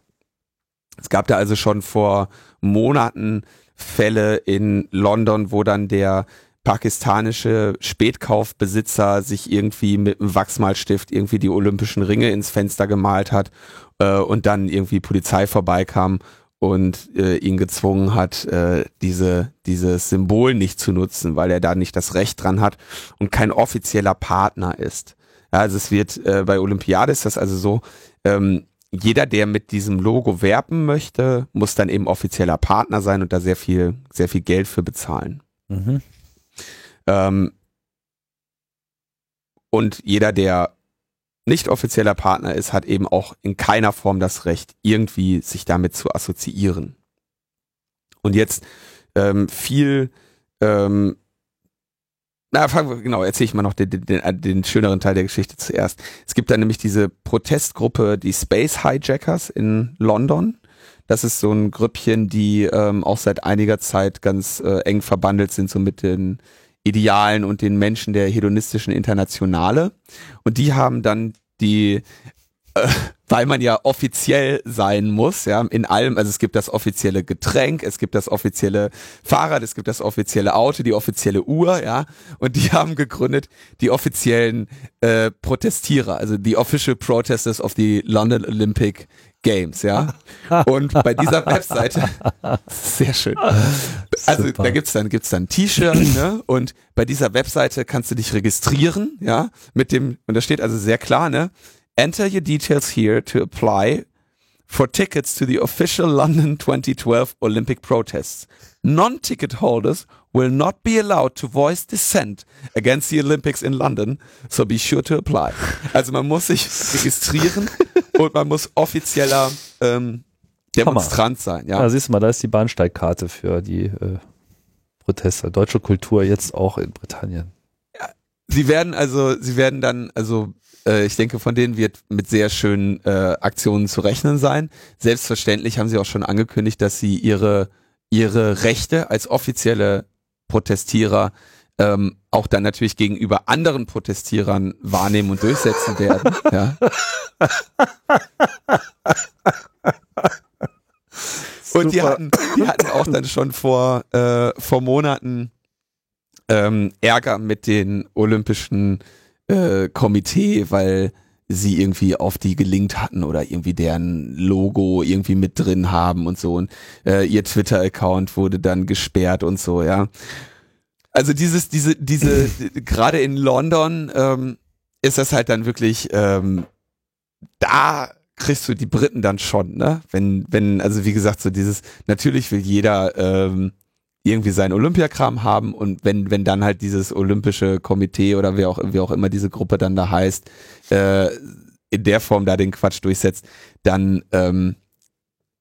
Es gab da also schon vor Monaten Fälle in London, wo dann der pakistanische Spätkaufbesitzer sich irgendwie mit einem Wachsmalstift irgendwie die olympischen Ringe ins Fenster gemalt hat äh, und dann irgendwie Polizei vorbeikam und äh, ihn gezwungen hat, äh, diese, dieses Symbol nicht zu nutzen, weil er da nicht das Recht dran hat und kein offizieller Partner ist. Ja, also es wird äh, bei Olympiade ist das also so, ähm, jeder, der mit diesem Logo werben möchte, muss dann eben offizieller Partner sein und da sehr viel, sehr viel Geld für bezahlen. Mhm. Ähm, und jeder, der nicht offizieller Partner ist, hat eben auch in keiner Form das Recht, irgendwie sich damit zu assoziieren. Und jetzt ähm, viel, ähm, na, fangen wir, genau, erzähle ich mal noch den, den, den, den schöneren Teil der Geschichte zuerst. Es gibt da nämlich diese Protestgruppe, die Space Hijackers in London. Das ist so ein Grüppchen, die ähm, auch seit einiger Zeit ganz äh, eng verbandelt sind, so mit den Idealen und den Menschen der hedonistischen Internationale. Und die haben dann die, *laughs* weil man ja offiziell sein muss, ja, in allem, also es gibt das offizielle Getränk, es gibt das offizielle Fahrrad, es gibt das offizielle Auto, die offizielle Uhr, ja, und die *laughs* haben gegründet die offiziellen äh, Protestierer, also die Official Protesters of the London Olympic Games, ja. *laughs* Und bei dieser Webseite, sehr schön. Also Super. da gibt's dann gibt's dann ein T-Shirt, *clears throat* ne? Und bei dieser Webseite kannst du dich registrieren, ja, mit dem und da steht also sehr klar, ne? Enter your details here to apply for tickets to the official London 2012 Olympic protests. Non-ticket holders will not be allowed to voice dissent against the Olympics in London, so be sure to apply. Also man muss sich registrieren *laughs* und man muss offizieller ähm, Demonstrant sein, ja. Ja, siehst du mal, da ist die Bahnsteigkarte für die äh, Proteste. Deutsche Kultur jetzt auch in Britannien. Sie werden also, sie werden dann, also äh, ich denke, von denen wird mit sehr schönen äh, Aktionen zu rechnen sein. Selbstverständlich haben sie auch schon angekündigt, dass sie ihre ihre Rechte als offizielle Protestierer ähm, auch dann natürlich gegenüber anderen Protestierern wahrnehmen und durchsetzen werden. *laughs* ja. und die hatten, die hatten auch dann schon vor, äh, vor Monaten ähm, Ärger mit den Olympischen äh, Komitee, weil sie irgendwie auf die gelinkt hatten oder irgendwie deren Logo irgendwie mit drin haben und so. Und äh, ihr Twitter-Account wurde dann gesperrt und so, ja. Also dieses, diese, diese, *laughs* gerade in London ähm, ist das halt dann wirklich, ähm, da kriegst du die Briten dann schon, ne? Wenn, wenn, also wie gesagt, so dieses, natürlich will jeder ähm, irgendwie seinen Olympiakram haben und wenn, wenn dann halt dieses olympische Komitee oder wer auch, wie auch immer diese Gruppe dann da heißt, äh, in der Form da den Quatsch durchsetzt, dann ähm,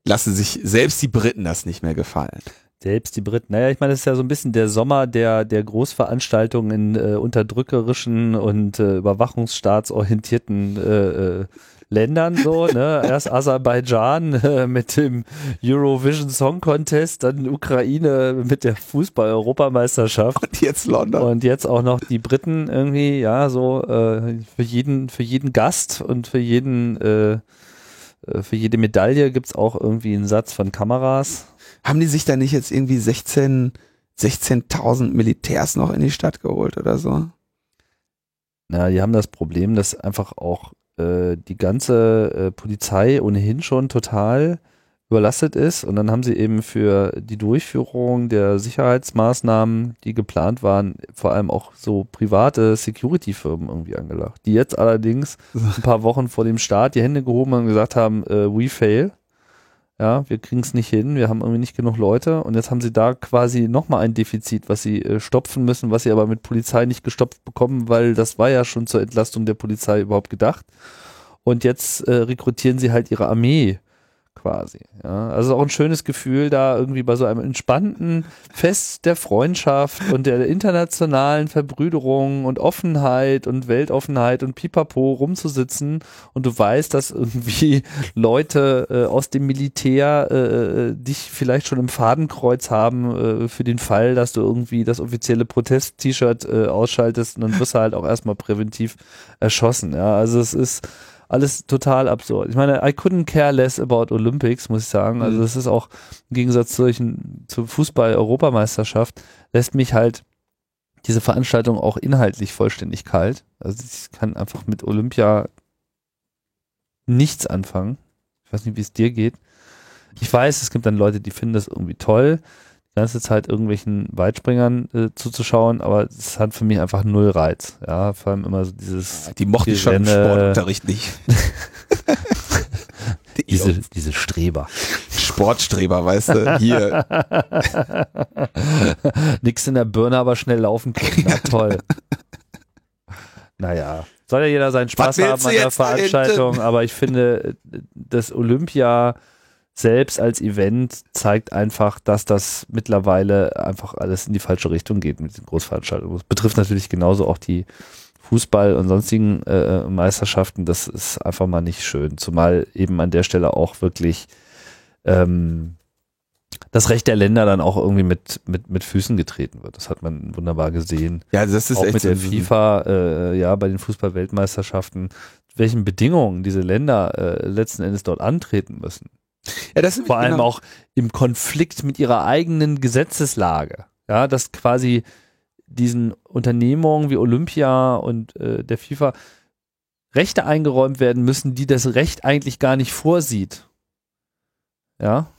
lassen sich selbst die Briten das nicht mehr gefallen. Selbst die Briten. Naja, ich meine, das ist ja so ein bisschen der Sommer der, der Großveranstaltungen in äh, unterdrückerischen und äh, überwachungsstaatsorientierten äh, äh, Ländern so, ne? *laughs* Erst Aserbaidschan äh, mit dem Eurovision Song Contest, dann Ukraine mit der Fußball-Europameisterschaft. Und jetzt London. Und jetzt auch noch die Briten irgendwie, ja, so äh, für jeden, für jeden Gast und für jeden, äh, äh für jede Medaille gibt's auch irgendwie einen Satz von Kameras haben die sich da nicht jetzt irgendwie 16, 16.000 Militärs noch in die Stadt geholt oder so? Na, die haben das Problem, dass einfach auch äh, die ganze äh, Polizei ohnehin schon total überlastet ist. Und dann haben sie eben für die Durchführung der Sicherheitsmaßnahmen, die geplant waren, vor allem auch so private Security-Firmen irgendwie angelacht, die jetzt allerdings *laughs* ein paar Wochen vor dem Start die Hände gehoben haben und gesagt haben, äh, we fail ja, wir kriegen es nicht hin, wir haben irgendwie nicht genug Leute und jetzt haben sie da quasi nochmal ein Defizit, was sie äh, stopfen müssen, was sie aber mit Polizei nicht gestopft bekommen, weil das war ja schon zur Entlastung der Polizei überhaupt gedacht. Und jetzt äh, rekrutieren sie halt ihre Armee quasi. Ja, also auch ein schönes Gefühl, da irgendwie bei so einem entspannten Fest der Freundschaft und der internationalen Verbrüderung und Offenheit und Weltoffenheit und Pipapo rumzusitzen und du weißt, dass irgendwie Leute äh, aus dem Militär äh, äh dich vielleicht schon im Fadenkreuz haben äh, für den Fall, dass du irgendwie das offizielle Protest-T-Shirt äh, ausschaltest und dann wirst du halt auch erstmal präventiv erschossen. Ja, also es ist alles total absurd. Ich meine, I couldn't care less about Olympics, muss ich sagen. Also es mhm. ist auch im Gegensatz zu solchen, zur Fußball-Europameisterschaft, lässt mich halt diese Veranstaltung auch inhaltlich vollständig kalt. Also ich kann einfach mit Olympia nichts anfangen. Ich weiß nicht, wie es dir geht. Ich weiß, es gibt dann Leute, die finden das irgendwie toll ganze Zeit irgendwelchen Weitspringern äh, zuzuschauen, aber es hat für mich einfach null Reiz. Ja, vor allem immer so dieses. Die mochte ich schon im Sportunterricht nicht. *laughs* die, diese, diese Streber. Sportstreber, weißt du, hier. *laughs* Nix in der Birne, aber schnell laufen können. Na toll. Naja, soll ja jeder seinen Spaß haben an der Veranstaltung, aber ich finde, das Olympia selbst als Event zeigt einfach, dass das mittlerweile einfach alles in die falsche Richtung geht mit den Großveranstaltungen. Das betrifft natürlich genauso auch die Fußball- und sonstigen äh, Meisterschaften. Das ist einfach mal nicht schön. Zumal eben an der Stelle auch wirklich ähm, das Recht der Länder dann auch irgendwie mit, mit, mit Füßen getreten wird. Das hat man wunderbar gesehen. Ja, das ist auch echt mit der FIFA, äh, ja, bei den Fußball-Weltmeisterschaften, welchen Bedingungen diese Länder äh, letzten Endes dort antreten müssen. Ja, das Vor allem genau. auch im Konflikt mit ihrer eigenen Gesetzeslage. Ja, dass quasi diesen Unternehmungen wie Olympia und äh, der FIFA Rechte eingeräumt werden müssen, die das Recht eigentlich gar nicht vorsieht. Ja.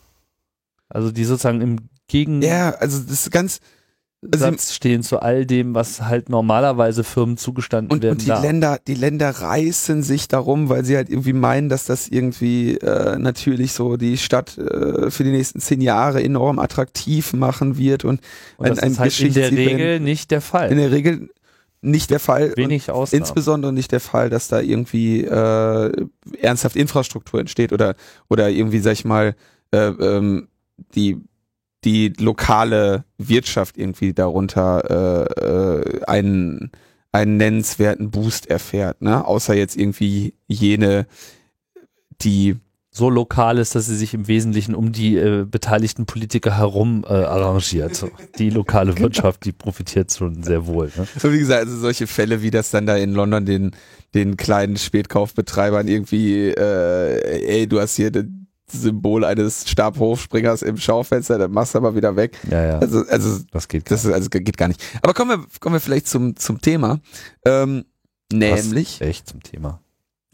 Also die sozusagen im Gegen. Ja, also das ist ganz, Satz stehen zu all dem, was halt normalerweise Firmen zugestanden und, werden und die darf. Länder, die Länder reißen sich darum, weil sie halt irgendwie meinen, dass das irgendwie äh, natürlich so die Stadt äh, für die nächsten zehn Jahre enorm attraktiv machen wird und, und das ein, ein ist halt in der Regel nicht der Fall. In der Regel nicht der Fall. Wenig Ausnahmen. Insbesondere nicht der Fall, dass da irgendwie äh, ernsthaft Infrastruktur entsteht oder oder irgendwie, sag ich mal, äh, ähm, die die lokale Wirtschaft irgendwie darunter äh, äh, einen einen nennenswerten Boost erfährt, ne? Außer jetzt irgendwie jene, die so lokal ist, dass sie sich im Wesentlichen um die äh, beteiligten Politiker herum äh, arrangiert. Die lokale genau. Wirtschaft, die profitiert schon sehr wohl. Ne? So wie gesagt, also solche Fälle, wie das dann da in London den, den kleinen Spätkaufbetreibern irgendwie, äh, ey, du hast hier das Symbol eines Stabhochspringers im Schaufenster, dann machst du aber wieder weg. Ja, ja. Also, also das geht gar das ist, also geht gar nicht. Aber kommen wir, kommen wir vielleicht zum, zum Thema. Ähm, nämlich. Was echt zum Thema.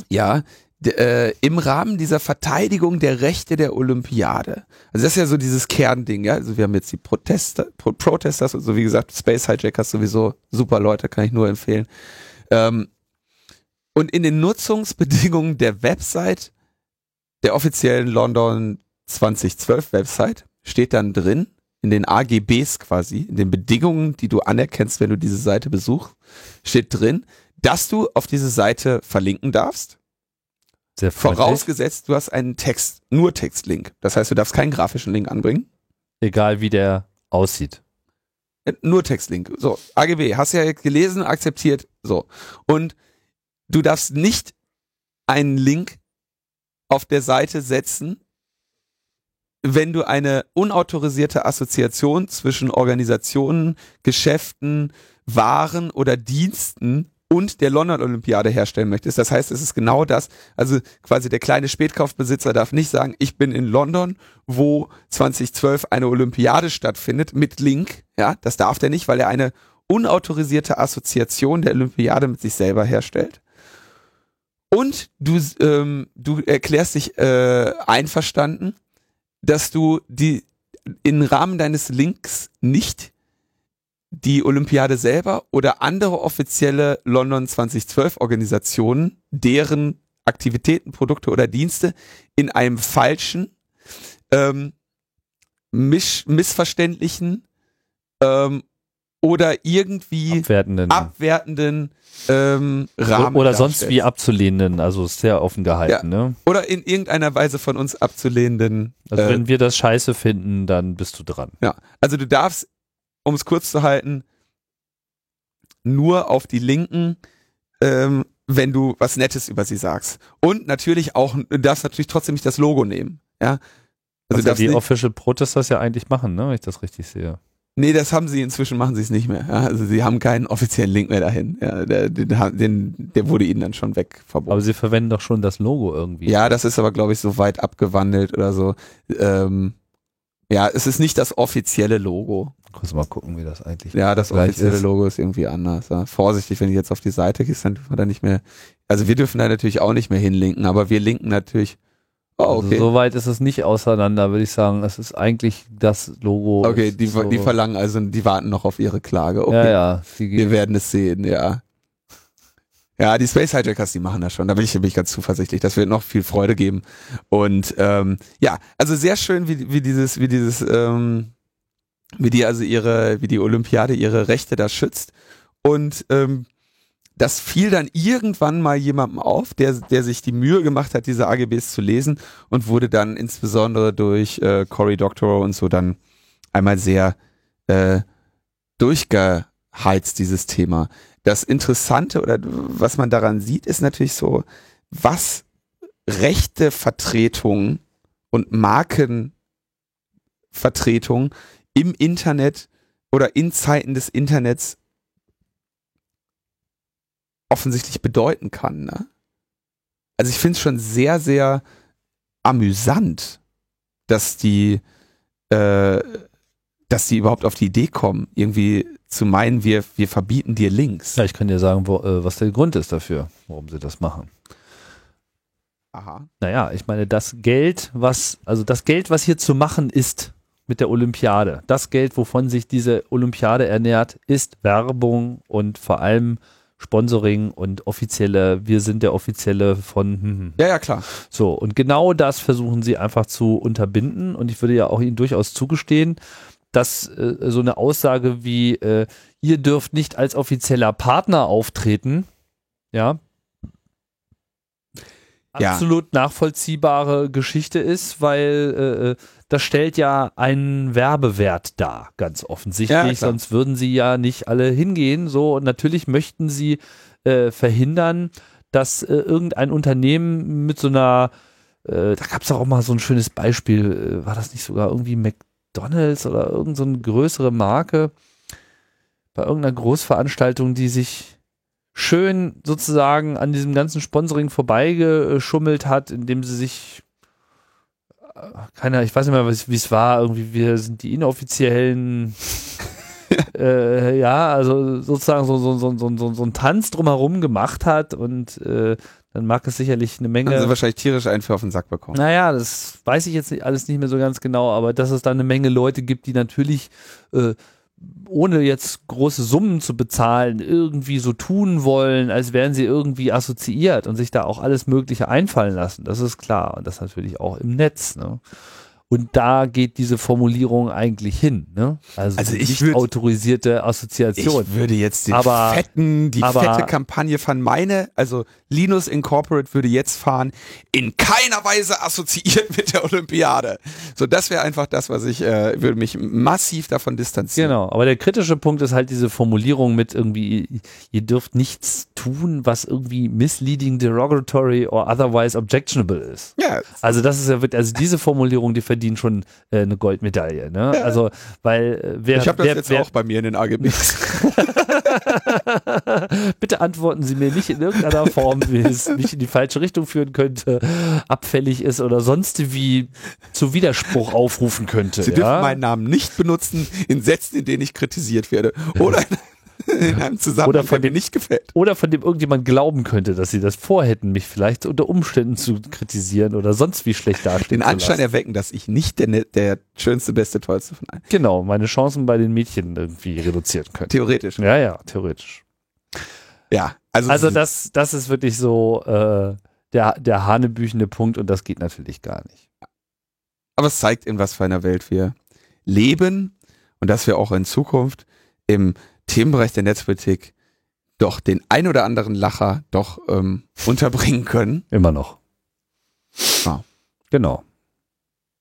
Ja, äh, im Rahmen dieser Verteidigung der Rechte der Olympiade. Also das ist ja so dieses Kernding, ja. Also wir haben jetzt die Protester, Pro Protesters und so wie gesagt, Space Hijackers sowieso super Leute, kann ich nur empfehlen. Ähm, und in den Nutzungsbedingungen der Website, der offiziellen London 2012 Website, steht dann drin, in den AGBs quasi, in den Bedingungen, die du anerkennst, wenn du diese Seite besuchst, steht drin, dass du auf diese Seite verlinken darfst sehr Vorausgesetzt, du hast einen Text, nur Textlink. Das heißt, du darfst keinen grafischen Link anbringen. Egal wie der aussieht. Äh, nur Textlink. So, AGB, hast ja gelesen, akzeptiert, so. Und du darfst nicht einen Link auf der Seite setzen, wenn du eine unautorisierte Assoziation zwischen Organisationen, Geschäften, Waren oder Diensten und der London Olympiade herstellen möchtest. Das heißt, es ist genau das. Also quasi der kleine Spätkaufbesitzer darf nicht sagen, ich bin in London, wo 2012 eine Olympiade stattfindet mit Link. Ja, das darf der nicht, weil er eine unautorisierte Assoziation der Olympiade mit sich selber herstellt. Und du, ähm, du erklärst dich äh, einverstanden, dass du die im Rahmen deines Links nicht die Olympiade selber oder andere offizielle London 2012 Organisationen, deren Aktivitäten, Produkte oder Dienste in einem falschen, ähm, misch missverständlichen ähm, oder irgendwie abwertenden, abwertenden ähm, Rahmen. Oder sonst wie abzulehnenden, also sehr offen gehalten. Ja. Ne? Oder in irgendeiner Weise von uns abzulehnenden. Also äh, wenn wir das scheiße finden, dann bist du dran. Ja, also du darfst um es kurz zu halten, nur auf die Linken, ähm, wenn du was Nettes über sie sagst. Und natürlich auch, du darfst natürlich trotzdem nicht das Logo nehmen. Ja. Also ja die Official Protesters ja eigentlich machen, ne, wenn ich das richtig sehe. Nee, das haben sie inzwischen, machen sie es nicht mehr. Ja, also sie haben keinen offiziellen Link mehr dahin. Ja, der, den, der wurde ihnen dann schon weg verboten. Aber sie verwenden doch schon das Logo irgendwie. Ja, das ist aber, glaube ich, so weit abgewandelt oder so. Ähm, ja, es ist nicht das offizielle Logo. Kurz mal gucken, wie das eigentlich Ja, das offizielle ist. Logo ist irgendwie anders. Ja. Vorsichtig, wenn ich jetzt auf die Seite gehe, dann dürfen wir da nicht mehr. Also wir dürfen da natürlich auch nicht mehr hinlinken, aber wir linken natürlich. Oh, okay. Also soweit ist es nicht auseinander, würde ich sagen. Es ist eigentlich das Logo. Okay, die, so die verlangen also, die warten noch auf ihre Klage. Okay. Ja, ja. Wir werden es sehen, ja. Ja, die Space Hijackers, die machen das schon. Da bin ich, bin ich ganz zuversichtlich. Das wird noch viel Freude geben. Und ähm, ja, also sehr schön, wie, wie dieses, wie dieses, ähm, wie die also ihre, wie die Olympiade ihre Rechte da schützt. Und ähm, das fiel dann irgendwann mal jemandem auf, der, der sich die Mühe gemacht hat, diese AGBs zu lesen und wurde dann insbesondere durch äh, Cory Doctorow und so dann einmal sehr äh, durchgeheizt, dieses Thema. Das Interessante oder was man daran sieht, ist natürlich so, was rechte Vertretung und Markenvertretung im Internet oder in Zeiten des Internets offensichtlich bedeuten kann. Ne? Also ich finde es schon sehr, sehr amüsant, dass die, äh, dass die überhaupt auf die Idee kommen, irgendwie zu meinen, wir, wir verbieten dir Links. Ja, ich kann dir sagen, wo, äh, was der Grund ist dafür, warum sie das machen. Aha. Naja, ich meine, das Geld, was, also das Geld, was hier zu machen ist mit der Olympiade, das Geld, wovon sich diese Olympiade ernährt, ist Werbung und vor allem Sponsoring und offizielle, wir sind der offizielle von. Hm, hm. Ja, ja, klar. So, und genau das versuchen sie einfach zu unterbinden und ich würde ja auch ihnen durchaus zugestehen, dass äh, so eine Aussage wie, äh, ihr dürft nicht als offizieller Partner auftreten, ja. Ja. absolut nachvollziehbare Geschichte ist, weil äh, das stellt ja einen Werbewert dar, ganz Ja, offensichtlich, klar. sonst würden sie ja nicht alle hingehen. So, und natürlich möchten sie äh, verhindern, dass äh, irgendein Unternehmen mit so einer, äh, da gab es auch mal so ein schönes Beispiel, äh, war das nicht sogar irgendwie McDonalds oder irgendeine so eine größere Marke bei irgendeiner Großveranstaltung, die sich schön sozusagen an diesem ganzen Sponsoring vorbeigeschummelt hat, indem sie sich keiner, ich weiß nicht mehr, wie es war, irgendwie wir sind die inoffiziellen *laughs* äh, ja, also sozusagen so, so, so, so, so, so ein Tanz drumherum gemacht hat und äh, dann mag es sicherlich eine Haben sie Menge. wahrscheinlich tierisch einen für auf den Sack bekommen. Naja, das weiß ich jetzt nicht, alles nicht mehr so ganz genau, aber dass es da eine Menge Leute gibt, die natürlich äh, ohne jetzt große Summen zu bezahlen, irgendwie so tun wollen, als wären sie irgendwie assoziiert und sich da auch alles Mögliche einfallen lassen. Das ist klar. Und das natürlich auch im Netz. Ne? Und da geht diese Formulierung eigentlich hin. Ne? Also, Also ich nicht würd- autorisierte Assoziation. Ich würde jetzt den Aber- fetten, die aber- fette Kampagne fahren. Meine, also Linus Incorporate würde jetzt fahren, in keiner Weise assoziiert mit der Olympiade. So, das wäre einfach das, was ich, äh, würde mich massiv davon distanzieren. Genau, aber der kritische Punkt ist halt diese Formulierung mit irgendwie, ihr dürft nichts tun, was irgendwie misleading, derogatory or otherwise objectionable ist. Ja, Also das ist ja wirklich, also diese Formulierung, die verdient schon äh, eine Goldmedaille. Ne? Also weil äh, wer, ich habe das wer, jetzt wer, auch bei mir in den AGBs. *laughs* bitte antworten Sie mir nicht in irgendeiner Form, wie es mich in die falsche Richtung führen könnte, abfällig ist oder sonst wie zu Widerspruch aufrufen könnte. Sie dürfen ja? meinen Namen nicht benutzen in Sätzen, in denen ich kritisiert werde. Oder *laughs* *laughs* in einem Zusammenhang, Oder von der mir dem- nicht gefällt. Oder von dem irgendjemand glauben könnte, dass sie das vorhätten, mich vielleicht unter Umständen zu kritisieren oder sonst wie schlecht dastehen Den Anschein erwecken, dass ich nicht der, ne- der schönste, beste, tollste von allen. Genau, meine Chancen bei den Mädchen irgendwie reduzieren können. Theoretisch. Ja, ja, theoretisch. Ja, also, Also das, das ist wirklich so äh, der, der hanebüchende Punkt und das geht natürlich gar nicht. aber es zeigt, in was für einer Welt wir leben und dass wir auch in Zukunft im Themenbereich der Netzpolitik doch den ein oder anderen Lacher doch ähm, unterbringen können. Immer noch. Ja. Genau.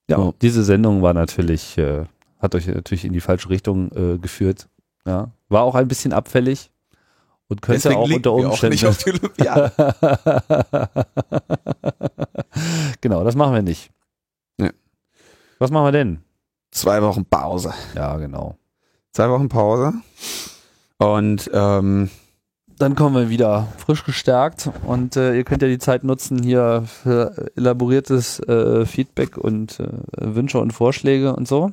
Ja, So. diese Sendung war natürlich, äh, hat euch natürlich in die falsche Richtung äh, geführt. Ja. War auch ein bisschen abfällig und könnte Deswegen auch unter wir auch nicht Umständen. auf die Olympiade. *laughs* genau, das machen wir nicht. Nee. Was machen wir denn? Zwei Wochen Pause. Ja, genau. Zwei Wochen Pause. Und ähm, Dann kommen wir wieder frisch gestärkt und äh, ihr könnt ja die Zeit nutzen hier für elaboriertes äh, Feedback und äh, Wünsche und Vorschläge und so.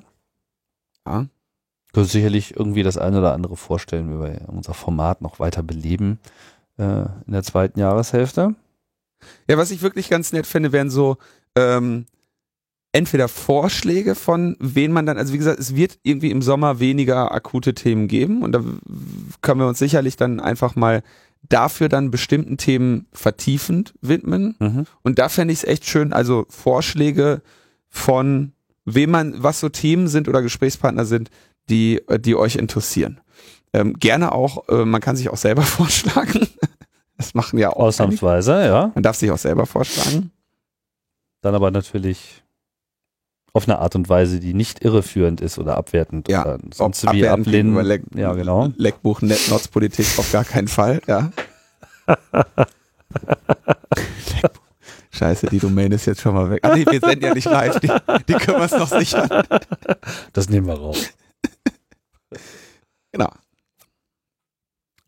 ja, Könnt sicherlich irgendwie das eine oder andere vorstellen, wie wir unser Format noch weiter beleben äh, in der zweiten Jahreshälfte. Ja, was ich wirklich ganz nett finde, wären so ähm, entweder Vorschläge von wen man dann, also wie gesagt, es wird irgendwie im Sommer weniger akute Themen geben und da können wir uns sicherlich dann einfach mal dafür dann bestimmten Themen vertiefend widmen. Mhm. Und da fände ich es echt schön, also Vorschläge von wem man, was so Themen sind oder Gesprächspartner sind, die, äh, die euch interessieren. Ähm, gerne auch, äh, man kann sich auch selber *laughs* vorschlagen. Das machen ja auch. einige. Ausnahmsweise, ja. Man darf sich auch selber vorschlagen. Dann aber natürlich auf eine Art und Weise, die nicht irreführend ist oder abwertend Ja, oder sonst wie ablehnen. Leck, ja, genau. Leckbuch, Net Politik auf gar keinen Fall, ja. *laughs* Scheiße, die Domain ist jetzt schon mal weg. Ah nee, wir senden ja nicht live, die, die können wir uns noch sichern. Das nehmen wir raus. Genau.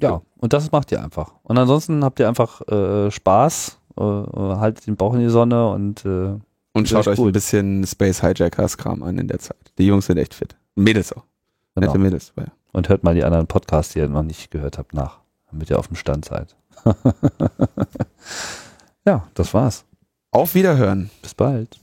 Ja, und das macht ihr einfach. Und ansonsten habt ihr einfach äh, Spaß, äh, haltet den Bauch in die Sonne und äh, Und schaut euch gut. ein bisschen Space Hijackers Kram an in der Zeit. Die Jungs sind echt fit. Mädels auch. genau. Nette Mädels. Ja. und hört mal die anderen Podcasts, die ihr noch nicht gehört habt, nach, damit ihr auf dem Stand seid. *laughs* ja, das war's. Auf Wiederhören. Bis bald.